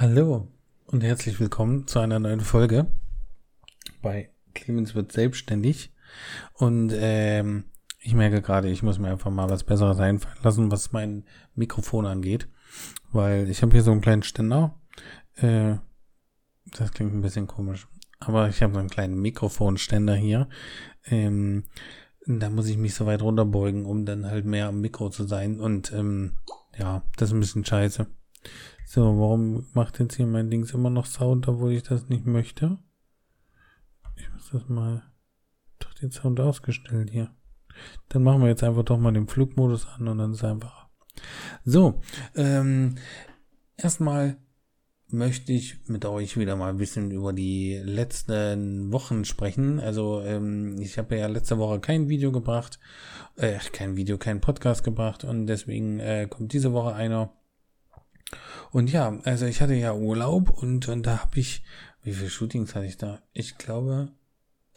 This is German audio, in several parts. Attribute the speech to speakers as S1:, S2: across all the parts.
S1: Hallo und herzlich willkommen zu einer neuen Folge bei Clemens wird selbstständig. Und ähm, ich merke gerade, ich muss mir einfach mal was Besseres einfallen lassen, was mein Mikrofon angeht. Weil ich habe hier so einen kleinen Ständer. Äh, das klingt ein bisschen komisch. Aber ich habe so einen kleinen Mikrofonständer hier. Ähm, da muss ich mich so weit runterbeugen, um dann halt mehr am Mikro zu sein. Und ähm, ja, das ist ein bisschen scheiße. So, warum macht jetzt hier mein Dings immer noch Sound, obwohl ich das nicht möchte? Ich muss das mal doch den Sound ausgestellt hier. Dann machen wir jetzt einfach doch mal den Flugmodus an und dann ist es einfacher. So, ähm, erstmal möchte ich mit euch wieder mal ein bisschen über die letzten Wochen sprechen. Also ähm, ich habe ja letzte Woche kein Video gebracht, äh, kein Video, kein Podcast gebracht und deswegen äh, kommt diese Woche einer. Und ja, also ich hatte ja Urlaub und, und da habe ich, wie viele Shootings hatte ich da? Ich glaube,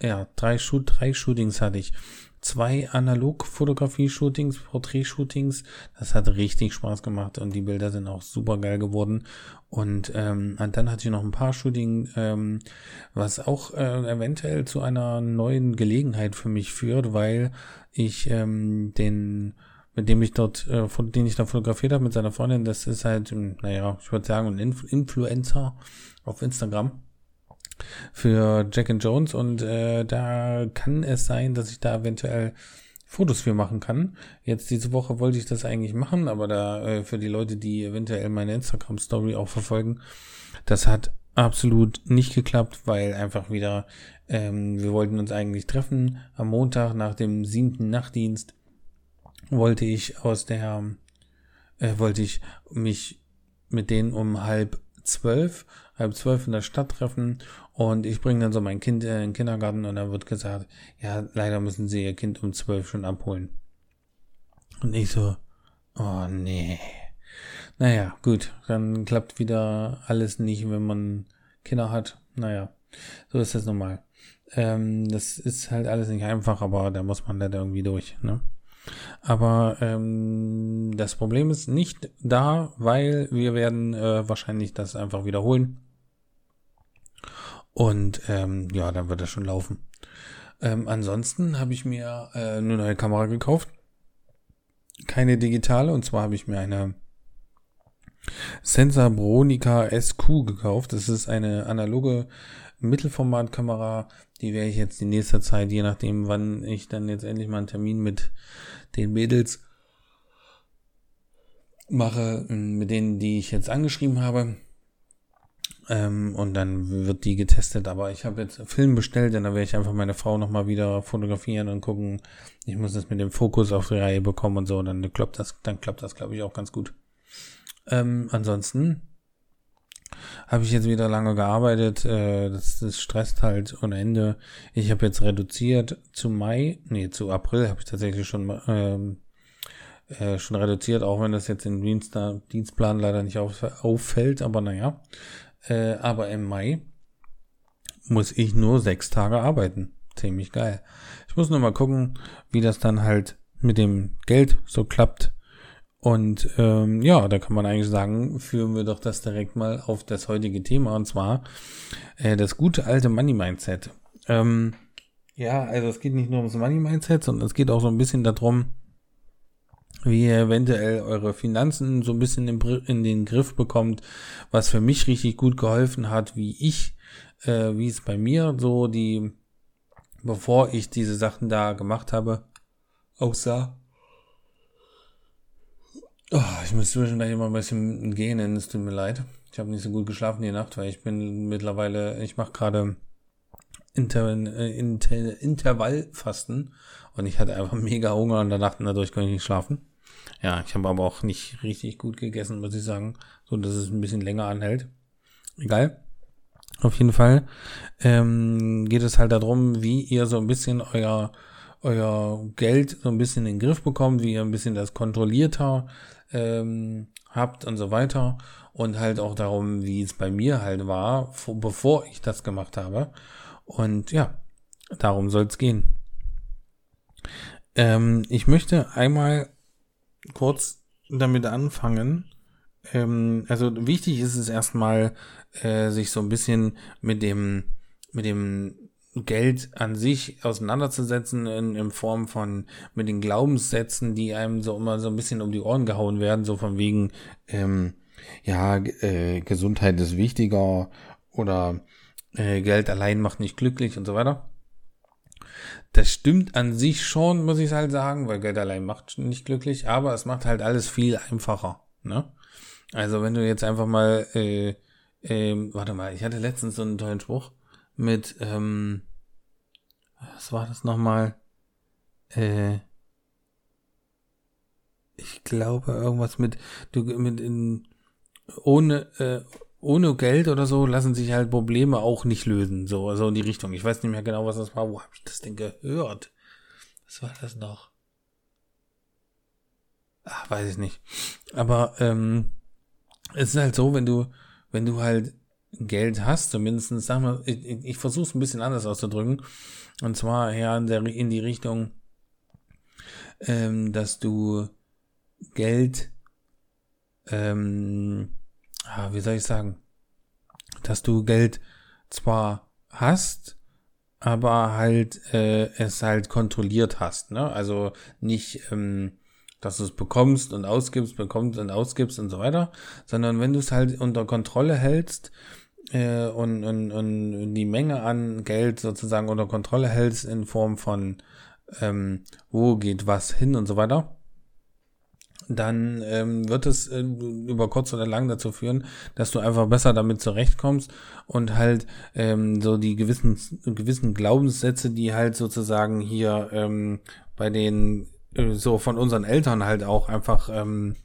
S1: ja, drei, Shoot, drei Shootings hatte ich. Zwei Analog-Fotografie-Shootings, Porträt-Shootings. Das hat richtig Spaß gemacht und die Bilder sind auch super geil geworden. Und, ähm, und dann hatte ich noch ein paar Shooting, ähm, was auch äh, eventuell zu einer neuen Gelegenheit für mich führt, weil ich ähm, den mit dem ich dort, äh, den ich da fotografiert habe mit seiner Freundin, das ist halt, ähm, naja, ich würde sagen, ein Inf Influencer auf Instagram für Jack and Jones. Und äh, da kann es sein, dass ich da eventuell Fotos für machen kann. Jetzt diese Woche wollte ich das eigentlich machen, aber da äh, für die Leute, die eventuell meine Instagram Story auch verfolgen, das hat absolut nicht geklappt, weil einfach wieder ähm, wir wollten uns eigentlich treffen am Montag nach dem siebten Nachtdienst wollte ich aus der, äh, wollte ich mich mit denen um halb zwölf, halb zwölf in der Stadt treffen und ich bringe dann so mein Kind in den Kindergarten und dann wird gesagt, ja, leider müssen sie ihr Kind um zwölf schon abholen. Und ich so, oh nee. Naja, gut, dann klappt wieder alles nicht, wenn man Kinder hat. Naja, so ist das normal. Ähm, das ist halt alles nicht einfach, aber da muss man dann irgendwie durch, ne? Aber ähm, das Problem ist nicht da, weil wir werden äh, wahrscheinlich das einfach wiederholen. Und ähm, ja, dann wird das schon laufen. Ähm, ansonsten habe ich mir äh, eine neue Kamera gekauft. Keine digitale, und zwar habe ich mir eine Sensor Bronica SQ gekauft. Das ist eine analoge Mittelformatkamera, die werde ich jetzt die nächste Zeit, je nachdem, wann ich dann jetzt endlich mal einen Termin mit den Mädels mache, mit denen, die ich jetzt angeschrieben habe. Ähm, und dann wird die getestet. Aber ich habe jetzt Film bestellt, und da werde ich einfach meine Frau nochmal wieder fotografieren und gucken. Ich muss das mit dem Fokus auf die Reihe bekommen und so. Dann klappt das, dann klappt das, glaube ich, auch ganz gut. Ähm, ansonsten habe ich jetzt wieder lange gearbeitet. Äh, das, das stresst halt ohne Ende. Ich habe jetzt reduziert zu Mai, nee, zu April habe ich tatsächlich schon ähm, äh, schon reduziert, auch wenn das jetzt im Dienst, Dienstplan leider nicht auf, auffällt, aber naja. Äh, aber im Mai muss ich nur sechs Tage arbeiten. Ziemlich geil. Ich muss nur mal gucken, wie das dann halt mit dem Geld so klappt und ähm, ja, da kann man eigentlich sagen, führen wir doch das direkt mal auf das heutige Thema und zwar äh, das gute alte Money Mindset. Ähm, ja, also es geht nicht nur ums Money Mindset, sondern es geht auch so ein bisschen darum, wie ihr eventuell eure Finanzen so ein bisschen in, den Griff bekommt, was für mich richtig gut geholfen hat, wie ich, äh, wie es bei mir so die, bevor ich diese Sachen da gemacht habe, aussah. Oh, ich muss zwischendurch immer ein bisschen gehen, es tut mir leid. Ich habe nicht so gut geschlafen die Nacht, weil ich bin mittlerweile, ich mache gerade Inter, äh, Inter, Intervallfasten und ich hatte einfach mega Hunger und danach dadurch konnte ich nicht schlafen. Ja, ich habe aber auch nicht richtig gut gegessen, muss ich sagen, so dass es ein bisschen länger anhält. Egal. Auf jeden Fall ähm, geht es halt darum, wie ihr so ein bisschen euer euer Geld so ein bisschen in den Griff bekommt, wie ihr ein bisschen das kontrollierter ähm, habt und so weiter. Und halt auch darum, wie es bei mir halt war, vor, bevor ich das gemacht habe. Und ja, darum soll es gehen. Ähm, ich möchte einmal kurz damit anfangen, ähm, also wichtig ist es erstmal, äh, sich so ein bisschen mit dem, mit dem Geld an sich auseinanderzusetzen in, in Form von mit den Glaubenssätzen, die einem so immer so ein bisschen um die Ohren gehauen werden, so von wegen, ähm, ja, äh, Gesundheit ist wichtiger oder äh, Geld allein macht nicht glücklich und so weiter. Das stimmt an sich schon, muss ich halt sagen, weil Geld allein macht nicht glücklich, aber es macht halt alles viel einfacher. Ne? Also wenn du jetzt einfach mal, äh, äh, warte mal, ich hatte letztens so einen tollen Spruch mit, ähm, was war das nochmal? Äh, ich glaube irgendwas mit, du, mit in, ohne, äh, ohne Geld oder so lassen sich halt Probleme auch nicht lösen, so, also in die Richtung. Ich weiß nicht mehr genau, was das war. Wo habe ich das denn gehört? Was war das noch? Ach, weiß ich nicht. Aber ähm, es ist halt so, wenn du, wenn du halt Geld hast, zumindest, sag mal, ich, ich versuche es ein bisschen anders auszudrücken. Und zwar ja in, der, in die Richtung, ähm, dass du Geld, ähm, ah, wie soll ich sagen, dass du Geld zwar hast, aber halt äh, es halt kontrolliert hast, ne? Also nicht ähm, dass du es bekommst und ausgibst, bekommst und ausgibst und so weiter, sondern wenn du es halt unter Kontrolle hältst äh, und, und, und die Menge an Geld sozusagen unter Kontrolle hältst in Form von ähm, wo geht was hin und so weiter, dann ähm, wird es äh, über kurz oder lang dazu führen, dass du einfach besser damit zurechtkommst und halt ähm, so die gewissen gewissen Glaubenssätze, die halt sozusagen hier ähm, bei den äh, so von unseren Eltern halt auch einfach ähm,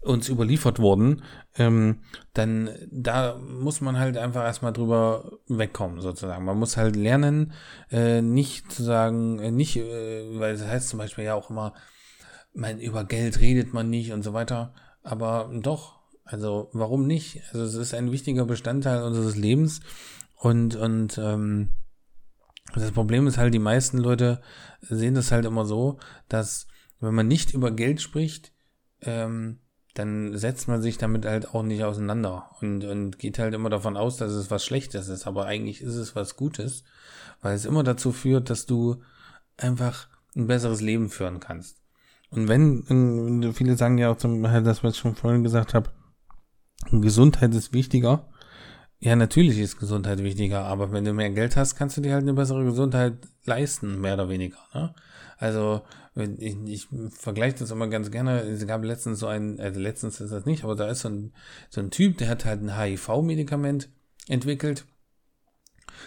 S1: uns überliefert wurden, ähm, dann da muss man halt einfach erstmal drüber wegkommen, sozusagen. Man muss halt lernen, äh, nicht zu sagen, äh, nicht, äh, weil das heißt zum Beispiel ja auch immer, mein, über Geld redet man nicht und so weiter, aber doch, also warum nicht? Also es ist ein wichtiger Bestandteil unseres Lebens und, und ähm, das Problem ist halt, die meisten Leute sehen das halt immer so, dass wenn man nicht über Geld spricht, ähm, dann setzt man sich damit halt auch nicht auseinander und, und geht halt immer davon aus, dass es was Schlechtes ist. Aber eigentlich ist es was Gutes, weil es immer dazu führt, dass du einfach ein besseres Leben führen kannst. Und wenn, viele sagen ja auch zum das, was ich schon vorhin gesagt habe, Gesundheit ist wichtiger, ja, natürlich ist Gesundheit wichtiger, aber wenn du mehr Geld hast, kannst du dir halt eine bessere Gesundheit leisten, mehr oder weniger. Ne? Also ich, ich vergleiche das immer ganz gerne. Es gab letztens so ein, also letztens ist das nicht, aber da ist so ein, so ein Typ, der hat halt ein HIV-Medikament entwickelt.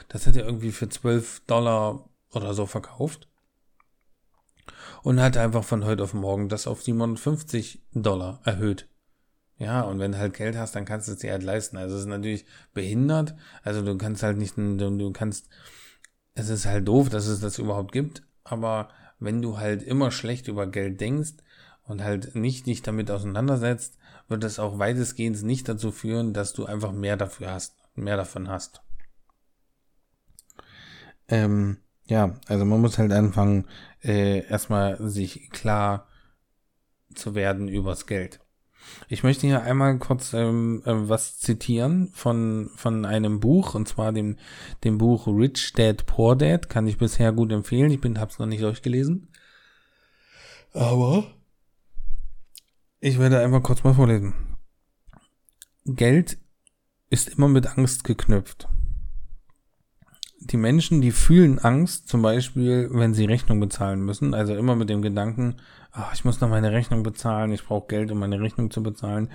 S1: Das hat er irgendwie für 12 Dollar oder so verkauft. Und hat einfach von heute auf morgen das auf 750 Dollar erhöht. Ja, und wenn du halt Geld hast, dann kannst du es dir halt leisten. Also es ist natürlich behindert. Also du kannst halt nicht, du, du kannst, es ist halt doof, dass es das überhaupt gibt. Aber wenn du halt immer schlecht über Geld denkst und halt nicht dich damit auseinandersetzt, wird das auch weitestgehend nicht dazu führen, dass du einfach mehr dafür hast, mehr davon hast. Ähm, ja, also man muss halt anfangen, äh, erstmal sich klar zu werden übers Geld. Ich möchte hier einmal kurz ähm, äh, was zitieren von, von einem Buch, und zwar dem, dem Buch Rich Dad Poor Dad. Kann ich bisher gut empfehlen. Ich bin, hab's noch nicht durchgelesen. Aber ich werde einmal kurz mal vorlesen. Geld ist immer mit Angst geknüpft. Die Menschen, die fühlen Angst, zum Beispiel, wenn sie Rechnung bezahlen müssen, also immer mit dem Gedanken, ach, ich muss noch meine Rechnung bezahlen, ich brauche Geld, um meine Rechnung zu bezahlen.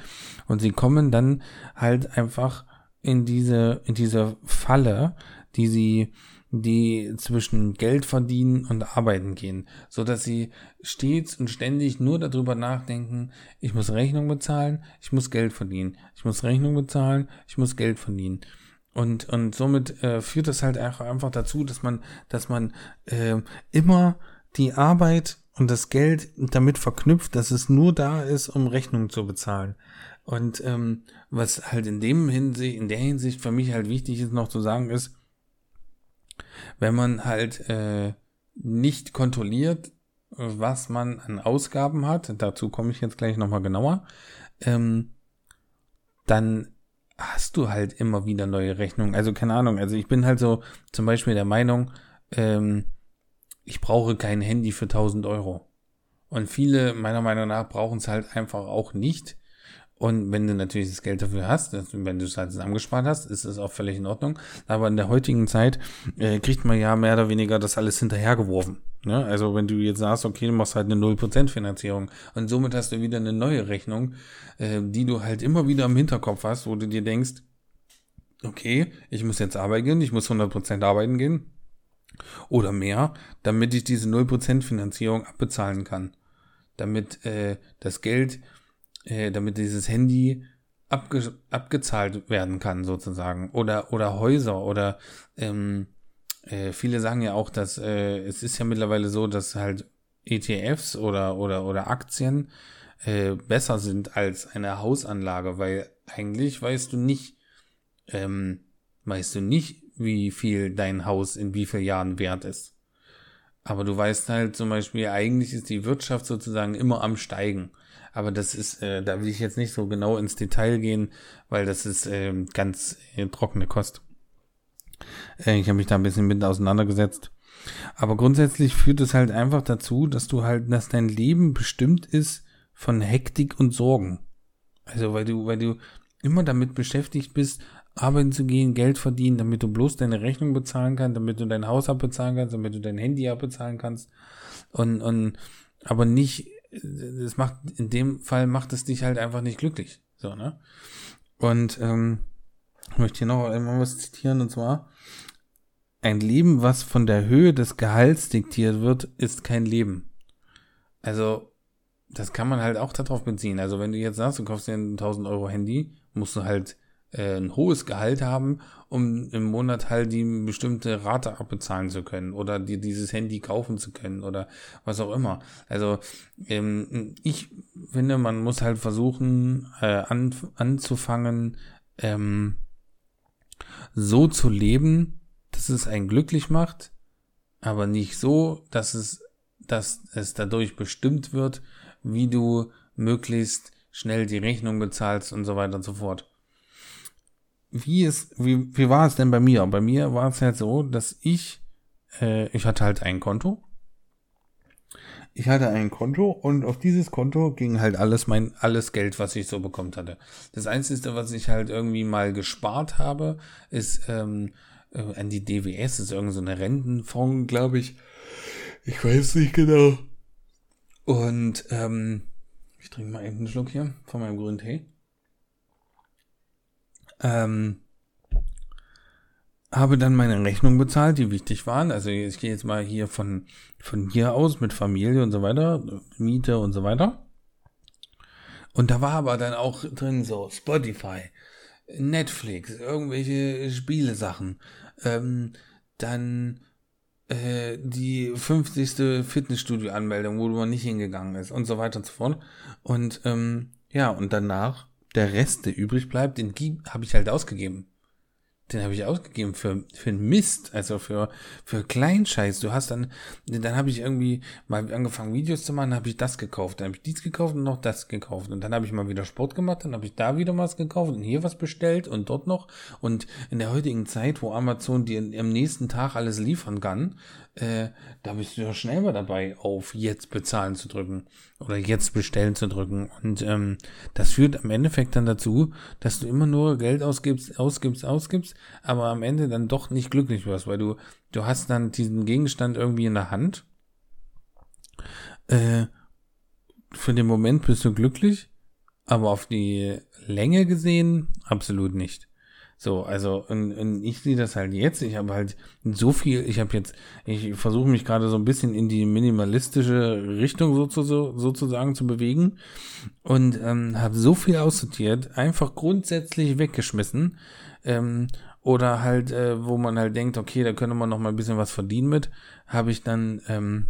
S1: Und sie kommen dann halt einfach in diese, in diese Falle, die sie, die zwischen Geld verdienen und arbeiten gehen, so dass sie stets und ständig nur darüber nachdenken, ich muss Rechnung bezahlen, ich muss Geld verdienen, ich muss Rechnung bezahlen, ich muss Geld verdienen. Und, und somit äh, führt das halt einfach dazu, dass man, dass man äh, immer die Arbeit und das Geld damit verknüpft, dass es nur da ist, um Rechnungen zu bezahlen. Und ähm, was halt in dem Hinsicht, in der Hinsicht für mich halt wichtig ist noch zu sagen ist, wenn man halt äh, nicht kontrolliert, was man an Ausgaben hat, dazu komme ich jetzt gleich nochmal genauer, ähm, dann hast du halt immer wieder neue Rechnungen. Also keine Ahnung, also ich bin halt so zum Beispiel der Meinung, ähm, ich brauche kein Handy für 1000 Euro. Und viele meiner Meinung nach brauchen es halt einfach auch nicht. Und wenn du natürlich das Geld dafür hast, wenn du es halt zusammengespart hast, ist es auch völlig in Ordnung. Aber in der heutigen Zeit äh, kriegt man ja mehr oder weniger das alles hinterhergeworfen. Ne? Also wenn du jetzt sagst, okay, du machst halt eine 0% Finanzierung und somit hast du wieder eine neue Rechnung, äh, die du halt immer wieder im Hinterkopf hast, wo du dir denkst, okay, ich muss jetzt arbeiten gehen, ich muss 100% arbeiten gehen oder mehr, damit ich diese 0% Finanzierung abbezahlen kann. Damit äh, das Geld äh, damit dieses Handy abge abgezahlt werden kann, sozusagen. Oder, oder Häuser oder ähm, äh, viele sagen ja auch, dass äh, es ist ja mittlerweile so, dass halt ETFs oder, oder, oder Aktien äh, besser sind als eine Hausanlage, weil eigentlich weißt du nicht, ähm, weißt du nicht, wie viel dein Haus in wie vielen Jahren wert ist. Aber du weißt halt zum Beispiel, eigentlich ist die Wirtschaft sozusagen immer am Steigen. Aber das ist, äh, da will ich jetzt nicht so genau ins Detail gehen, weil das ist äh, ganz äh, trockene Kost. Äh, ich habe mich da ein bisschen mit auseinandergesetzt. Aber grundsätzlich führt es halt einfach dazu, dass du halt, dass dein Leben bestimmt ist von Hektik und Sorgen. Also weil du, weil du immer damit beschäftigt bist, arbeiten zu gehen, Geld verdienen, damit du bloß deine Rechnung bezahlen kannst, damit du dein Haus abbezahlen kannst, damit du dein Handy abbezahlen kannst. Und, und aber nicht das macht, in dem Fall macht es dich halt einfach nicht glücklich. So, ne? Und ähm, möchte hier noch einmal was zitieren, und zwar, ein Leben, was von der Höhe des Gehalts diktiert wird, ist kein Leben. Also, das kann man halt auch darauf beziehen. Also, wenn du jetzt sagst, du kaufst dir ein 1000 Euro Handy, musst du halt äh, ein hohes Gehalt haben, um im Monat halt die bestimmte Rate abbezahlen zu können oder dir dieses Handy kaufen zu können oder was auch immer. Also ähm, ich finde, man muss halt versuchen äh, an, anzufangen, ähm, so zu leben, dass es einen glücklich macht, aber nicht so, dass es, dass es dadurch bestimmt wird, wie du möglichst schnell die Rechnung bezahlst und so weiter und so fort wie ist, wie, wie war es denn bei mir? Bei mir war es halt so, dass ich, äh, ich hatte halt ein Konto. Ich hatte ein Konto und auf dieses Konto ging halt alles mein, alles Geld, was ich so bekommen hatte. Das Einzige, was ich halt irgendwie mal gespart habe, ist ähm, äh, an die DWS, ist irgendeine so Rentenfonds, glaube ich. Ich weiß nicht genau. Und ähm, ich trinke mal eben einen Schluck hier von meinem grünen Tee. Ähm, habe dann meine Rechnung bezahlt, die wichtig waren. Also ich gehe jetzt mal hier von, von hier aus mit Familie und so weiter, Miete und so weiter. Und da war aber dann auch drin so Spotify, Netflix, irgendwelche Spielesachen, ähm, dann äh, die 50. Fitnessstudio-Anmeldung, wo man nicht hingegangen ist und so weiter und so fort. Und ähm, ja, und danach der Rest, der übrig bleibt, den habe ich halt ausgegeben den habe ich ausgegeben für für Mist, also für für Kleinscheiß. Du hast dann dann habe ich irgendwie mal angefangen Videos zu machen, habe ich das gekauft, dann habe ich dies gekauft und noch das gekauft und dann habe ich mal wieder Sport gemacht, dann habe ich da wieder was gekauft und hier was bestellt und dort noch und in der heutigen Zeit, wo Amazon dir am nächsten Tag alles liefern kann, äh, da bist du ja schnell mal dabei, auf jetzt bezahlen zu drücken oder jetzt bestellen zu drücken. Und ähm, das führt am Endeffekt dann dazu, dass du immer nur Geld ausgibst, ausgibst, ausgibst, aber am Ende dann doch nicht glücklich wirst, weil du, du hast dann diesen Gegenstand irgendwie in der Hand. Äh, für den Moment bist du glücklich, aber auf die Länge gesehen absolut nicht. So, also und, und ich sehe das halt jetzt. Ich habe halt so viel, ich habe jetzt, ich versuche mich gerade so ein bisschen in die minimalistische Richtung sozusagen, zu bewegen und ähm, habe so viel aussortiert, einfach grundsätzlich weggeschmissen. Ähm, oder halt, äh, wo man halt denkt, okay, da könnte man noch mal ein bisschen was verdienen mit, habe ich dann, ähm,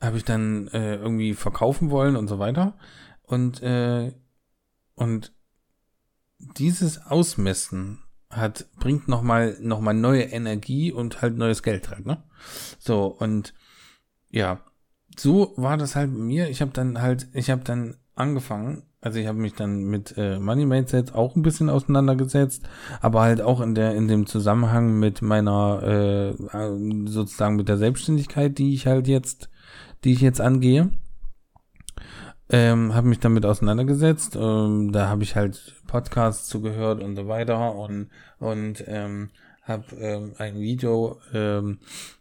S1: habe ich dann äh, irgendwie verkaufen wollen und so weiter. Und, äh, und dieses Ausmessen hat, bringt nochmal, noch mal neue Energie und halt neues Geld halt, ne? So, und ja, so war das halt bei mir. Ich habe dann halt, ich habe dann angefangen, Also ich habe mich dann mit äh, Money Mindset auch ein bisschen auseinandergesetzt, aber halt auch in der in dem Zusammenhang mit meiner äh, sozusagen mit der Selbstständigkeit, die ich halt jetzt, die ich jetzt angehe. Ähm, habe mich damit auseinandergesetzt. Ähm, da habe ich halt Podcasts zugehört und so weiter und und ähm, habe ähm, ein Video ähm,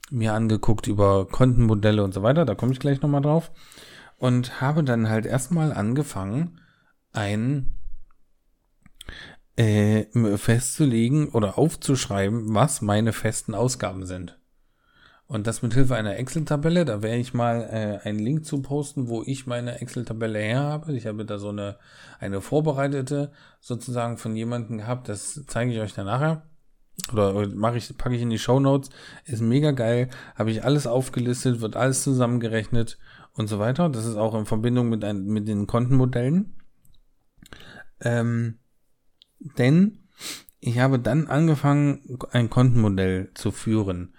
S1: mir angeguckt über Kontenmodelle und so weiter. Da komme ich gleich nochmal drauf und habe dann halt erstmal angefangen ein äh, festzulegen oder aufzuschreiben, was meine festen Ausgaben sind. Und das mit Hilfe einer Excel-Tabelle. Da werde ich mal äh, einen Link zu posten, wo ich meine Excel-Tabelle her habe. Ich habe da so eine, eine vorbereitete sozusagen von jemandem gehabt. Das zeige ich euch dann nachher. Oder mache ich, packe ich in die Show Notes. Ist mega geil. Habe ich alles aufgelistet, wird alles zusammengerechnet und so weiter. Das ist auch in Verbindung mit, ein, mit den Kontenmodellen. Ähm, denn ich habe dann angefangen, ein Kontenmodell zu führen.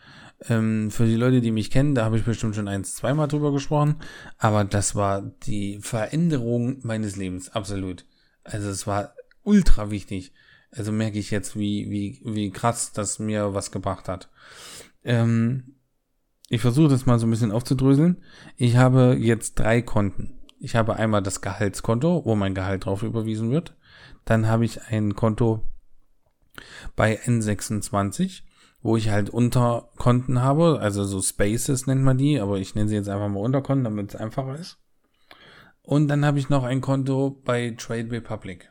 S1: Ähm, für die Leute, die mich kennen, da habe ich bestimmt schon eins, zweimal drüber gesprochen, aber das war die Veränderung meines Lebens, absolut. Also es war ultra wichtig. Also merke ich jetzt, wie, wie, wie krass das mir was gebracht hat. Ähm, ich versuche das mal so ein bisschen aufzudröseln. Ich habe jetzt drei Konten. Ich habe einmal das Gehaltskonto, wo mein Gehalt drauf überwiesen wird. Dann habe ich ein Konto bei N26, wo ich halt Unterkonten habe, also so Spaces nennt man die, aber ich nenne sie jetzt einfach mal Unterkonten, damit es einfacher ist. Und dann habe ich noch ein Konto bei Trade Republic,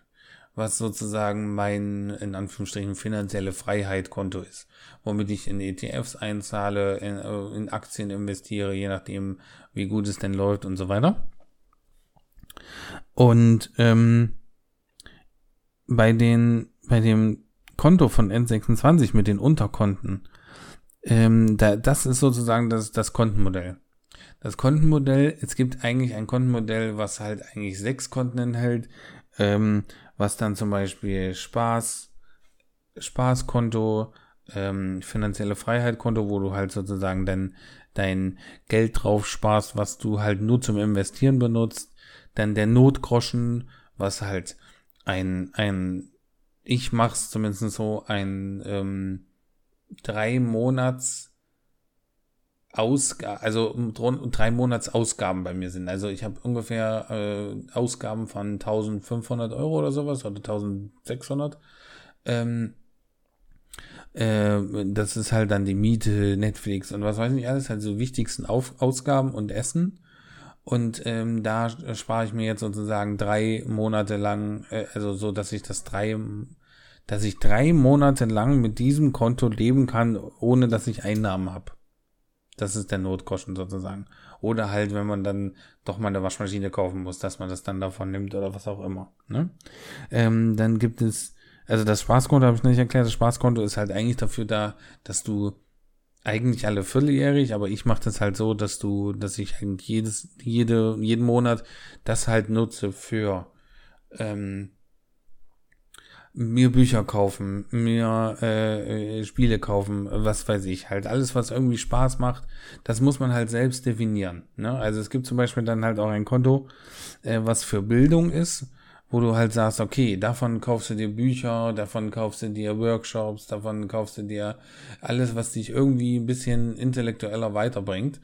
S1: was sozusagen mein, in Anführungsstrichen, finanzielle Freiheit-Konto ist, womit ich in ETFs einzahle, in, äh, in Aktien investiere, je nachdem, wie gut es denn läuft und so weiter. Und ähm, bei den, bei dem Konto von N26 mit den Unterkonten, ähm, da, das ist sozusagen das, das Kontenmodell. Das Kontenmodell, es gibt eigentlich ein Kontenmodell, was halt eigentlich sechs Konten enthält, ähm, was dann zum Beispiel Spaß, Spaßkonto, ähm, finanzielle Freiheit-Konto, wo du halt sozusagen dein, dein Geld drauf sparst, was du halt nur zum Investieren benutzt, dann der Notgroschen, was halt ein, ein, ich mach's zumindest so, ein ähm, drei Monats Ausgaben, also drei Monats Ausgaben bei mir sind. Also ich habe ungefähr äh, Ausgaben von 1500 Euro oder sowas oder 1600. Ähm, äh, das ist halt dann die Miete, Netflix und was weiß ich alles, halt so wichtigsten Auf Ausgaben und Essen. Und ähm, da spare ich mir jetzt sozusagen drei Monate lang, äh, also so, dass ich das drei, dass ich drei Monate lang mit diesem Konto leben kann, ohne dass ich Einnahmen habe. Das ist der Notkosten sozusagen. Oder halt, wenn man dann doch mal eine Waschmaschine kaufen muss, dass man das dann davon nimmt oder was auch immer. Ne? Ähm, dann gibt es, also das Spaßkonto habe ich nicht erklärt, das Spaßkonto ist halt eigentlich dafür da, dass du eigentlich alle vierteljährig, aber ich mache das halt so, dass du, dass ich eigentlich jedes, jede, jeden Monat das halt nutze für ähm, mir Bücher kaufen, mir äh, Spiele kaufen, was weiß ich, halt alles, was irgendwie Spaß macht, das muss man halt selbst definieren. Ne? Also es gibt zum Beispiel dann halt auch ein Konto, äh, was für Bildung ist wo du halt sagst, okay, davon kaufst du dir Bücher, davon kaufst du dir Workshops, davon kaufst du dir alles, was dich irgendwie ein bisschen intellektueller weiterbringt.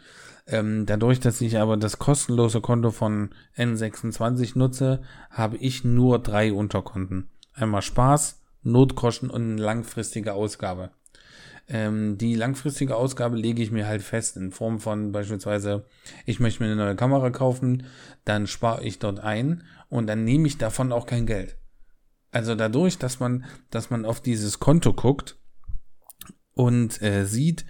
S1: Ähm, dadurch, dass ich aber das kostenlose Konto von N26 nutze, habe ich nur drei Unterkonten. Einmal Spaß, Notgroschen und langfristige Ausgabe. Ähm, die langfristige Ausgabe lege ich mir halt fest in Form von beispielsweise, ich möchte mir eine neue Kamera kaufen, dann spare ich dort ein und dann nehme ich davon auch kein Geld. Also dadurch, dass man, dass man auf dieses Konto guckt und äh, sieht,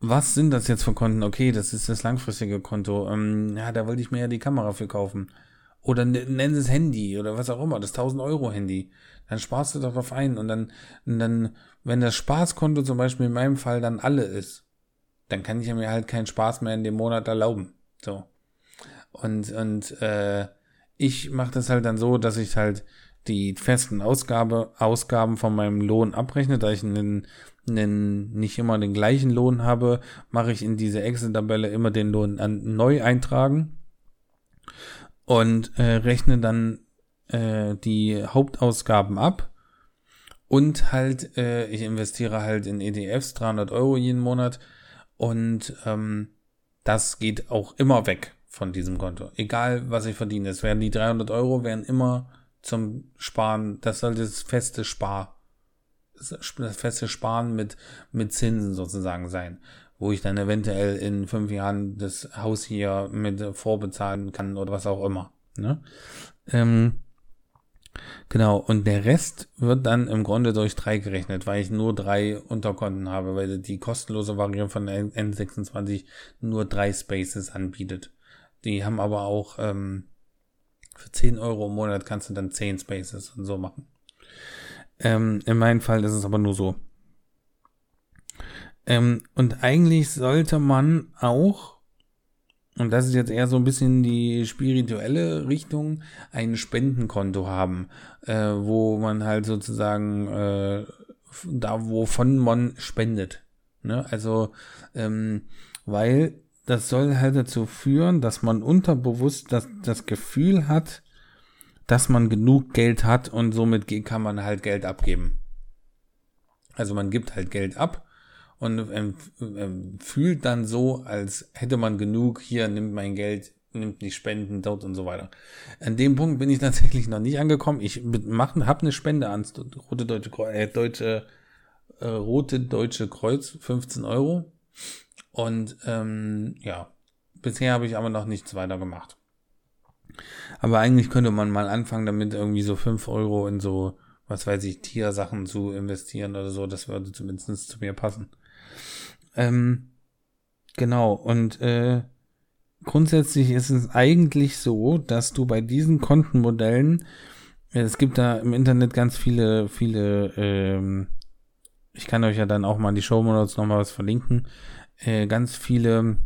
S1: was sind das jetzt für Konten? Okay, das ist das langfristige Konto. Ähm, ja, da wollte ich mir ja die Kamera für kaufen. Oder nennen Sie es Handy oder was auch immer, das 1000 Euro Handy. Dann sparst du darauf ein und dann, und dann, wenn das Spaßkonto zum Beispiel in meinem Fall dann alle ist, dann kann ich mir halt keinen Spaß mehr in dem Monat erlauben. So. Und, und, äh, ich mache das halt dann so, dass ich halt die festen Ausgabe, Ausgaben von meinem Lohn abrechne, da ich einen, einen, nicht immer den gleichen Lohn habe, mache ich in diese Excel-Tabelle immer den Lohn an, neu eintragen. und äh, rechne dann äh, die Hauptausgaben ab und halt, äh, ich investiere halt in ETFs 300 Euro jeden Monat und ähm, das geht auch immer weg von diesem Konto. Egal, was ich verdiene. Es werden die 300 Euro werden immer zum Sparen. Das soll das feste Spar, das feste Sparen mit, mit Zinsen sozusagen sein. Wo ich dann eventuell in fünf Jahren das Haus hier mit vorbezahlen kann oder was auch immer. Ne? Ähm, Genau, und der Rest wird dann im Grunde durch drei gerechnet, weil ich nur drei Unterkonten habe, weil die kostenlose Variante von N26 nur drei Spaces anbietet. Die haben aber auch ähm, für 10 Euro im Monat kannst du dann 10 Spaces und so machen. Ähm, in meinem Fall ist es aber nur so. Ähm, und eigentlich sollte man auch und das ist jetzt eher so ein bisschen die spirituelle Richtung, ein Spendenkonto haben, äh, wo man halt sozusagen äh, da, wovon man spendet. Ne? Also, ähm, weil das soll halt dazu führen, dass man unterbewusst das, das Gefühl hat, dass man genug Geld hat und somit kann man halt Geld abgeben. Also man gibt halt Geld ab und ähm, ähm, fühlt dann so, als hätte man genug, hier nimmt mein Geld, nimmt die Spenden dort und so weiter. An dem Punkt bin ich tatsächlich noch nicht angekommen. Ich habe eine Spende ans Rote Deutsche äh, Deutsche, äh, Rote Deutsche Kreuz, 15 Euro. Und ähm, ja, bisher habe ich aber noch nichts weiter gemacht. Aber eigentlich könnte man mal anfangen, damit irgendwie so 5 Euro in so, was weiß ich, Tiersachen zu investieren oder so. Das würde zumindest zu mir passen. Ähm, genau, und äh, grundsätzlich ist es eigentlich so, dass du bei diesen Kontenmodellen, äh, es gibt da im Internet ganz viele, viele, ähm, ich kann euch ja dann auch mal in die Show Notes nochmal was verlinken, äh, ganz viele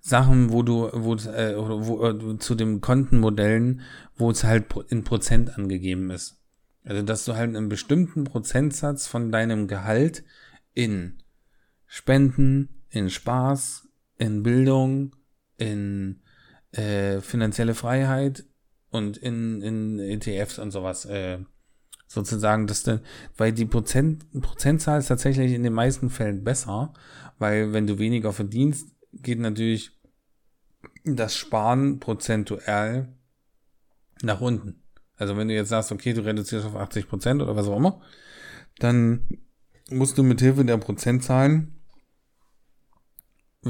S1: Sachen, wo du, wo, äh, wo äh, zu den Kontenmodellen, wo es halt in Prozent angegeben ist. Also, dass du halt einen bestimmten Prozentsatz von deinem Gehalt in Spenden, in Spaß, in Bildung, in äh, finanzielle Freiheit und in, in ETFs und sowas äh, sozusagen, dass de, weil die Prozent, Prozentzahl ist tatsächlich in den meisten Fällen besser, weil wenn du weniger verdienst, geht natürlich das Sparen prozentuell nach unten. Also wenn du jetzt sagst, okay, du reduzierst auf 80 Prozent oder was auch immer, dann musst du mit Hilfe der Prozentzahlen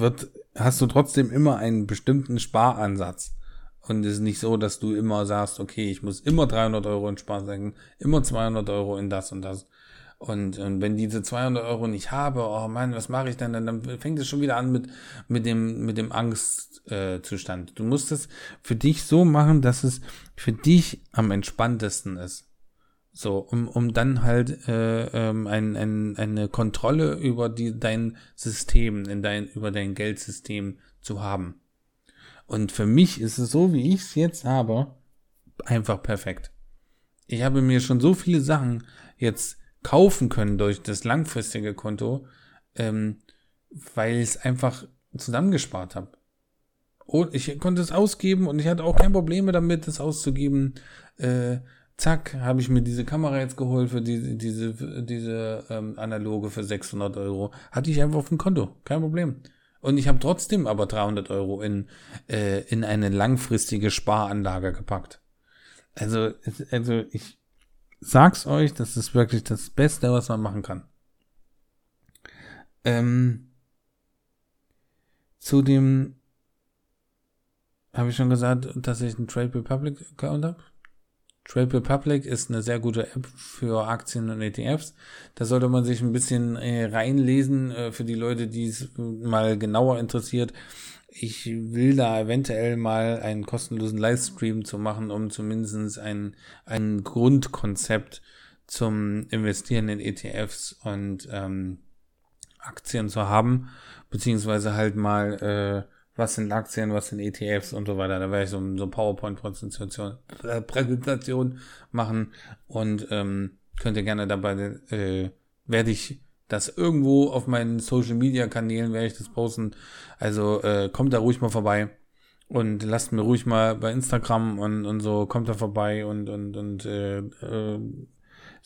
S1: wird, hast du trotzdem immer einen bestimmten Sparansatz. Und es ist nicht so, dass du immer sagst, okay, ich muss immer 300 Euro in Sparen senken, immer 200 Euro in das und das. Und, und wenn diese 200 Euro nicht habe, oh Mann, was mache ich denn? Dann, dann fängt es schon wieder an mit, mit dem, mit dem Angstzustand. Äh, du musst es für dich so machen, dass es für dich am entspanntesten ist. So, um, um dann halt äh, ähm, ein, ein, eine Kontrolle über die, dein System, in dein, über dein Geldsystem zu haben. Und für mich ist es so, wie ich es jetzt habe, einfach perfekt. Ich habe mir schon so viele Sachen jetzt kaufen können durch das langfristige Konto, ähm, weil ich es einfach zusammengespart habe. Und ich konnte es ausgeben und ich hatte auch kein Probleme damit, es auszugeben. Äh, zack, habe ich mir diese Kamera jetzt geholt für diese, diese, diese ähm, analoge für 600 Euro. Hatte ich einfach auf dem Konto, kein Problem. Und ich habe trotzdem aber 300 Euro in, äh, in eine langfristige Sparanlage gepackt. Also, also ich sag's euch, das ist wirklich das Beste, was man machen kann. Ähm, zu dem habe ich schon gesagt, dass ich einen Trade Republic Account habe. Trade Republic ist eine sehr gute App für Aktien und ETFs. Da sollte man sich ein bisschen äh, reinlesen äh, für die Leute, die es mal genauer interessiert. Ich will da eventuell mal einen kostenlosen Livestream zu machen, um zumindest ein, ein Grundkonzept zum Investieren in ETFs und ähm, Aktien zu haben, beziehungsweise halt mal äh, was sind Aktien, was sind ETFs und so weiter. Da werde ich so, so PowerPoint-Präsentation äh, Präsentation machen und ähm, könnt ihr gerne dabei, äh, werde ich das irgendwo auf meinen Social Media Kanälen werde ich das posten. Also äh, kommt da ruhig mal vorbei Und lasst mir ruhig mal bei Instagram und, und so, kommt da vorbei und, und, und äh, äh,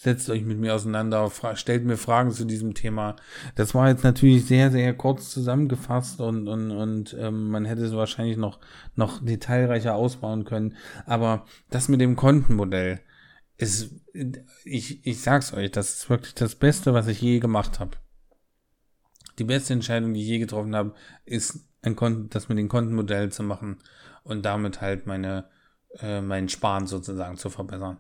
S1: setzt euch mit mir auseinander, stellt mir Fragen zu diesem Thema. Das war jetzt natürlich sehr, sehr kurz zusammengefasst und, und, und ähm, man hätte es wahrscheinlich noch, noch detailreicher ausbauen können. Aber das mit dem Kontenmodell ist, ich, ich sag's euch, das ist wirklich das Beste, was ich je gemacht habe. Die beste Entscheidung, die ich je getroffen habe, ist ein Konten, das mit dem Kontenmodell zu machen und damit halt meine, äh, mein Sparen sozusagen zu verbessern.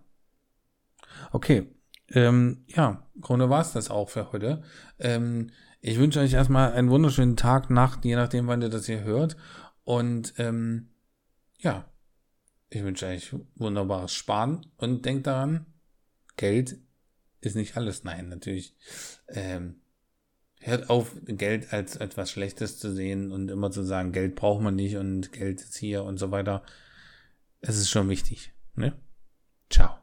S1: Okay, ähm, ja, im Grunde war es das auch für heute. Ähm, ich wünsche euch erstmal einen wunderschönen Tag, Nacht, je nachdem, wann ihr das hier hört. Und ähm, ja, ich wünsche euch wunderbares Sparen und denkt daran, Geld ist nicht alles. Nein, natürlich. Ähm, hört auf, Geld als etwas Schlechtes zu sehen und immer zu sagen, Geld braucht man nicht und Geld ist hier und so weiter. Es ist schon wichtig. Ne? Ciao.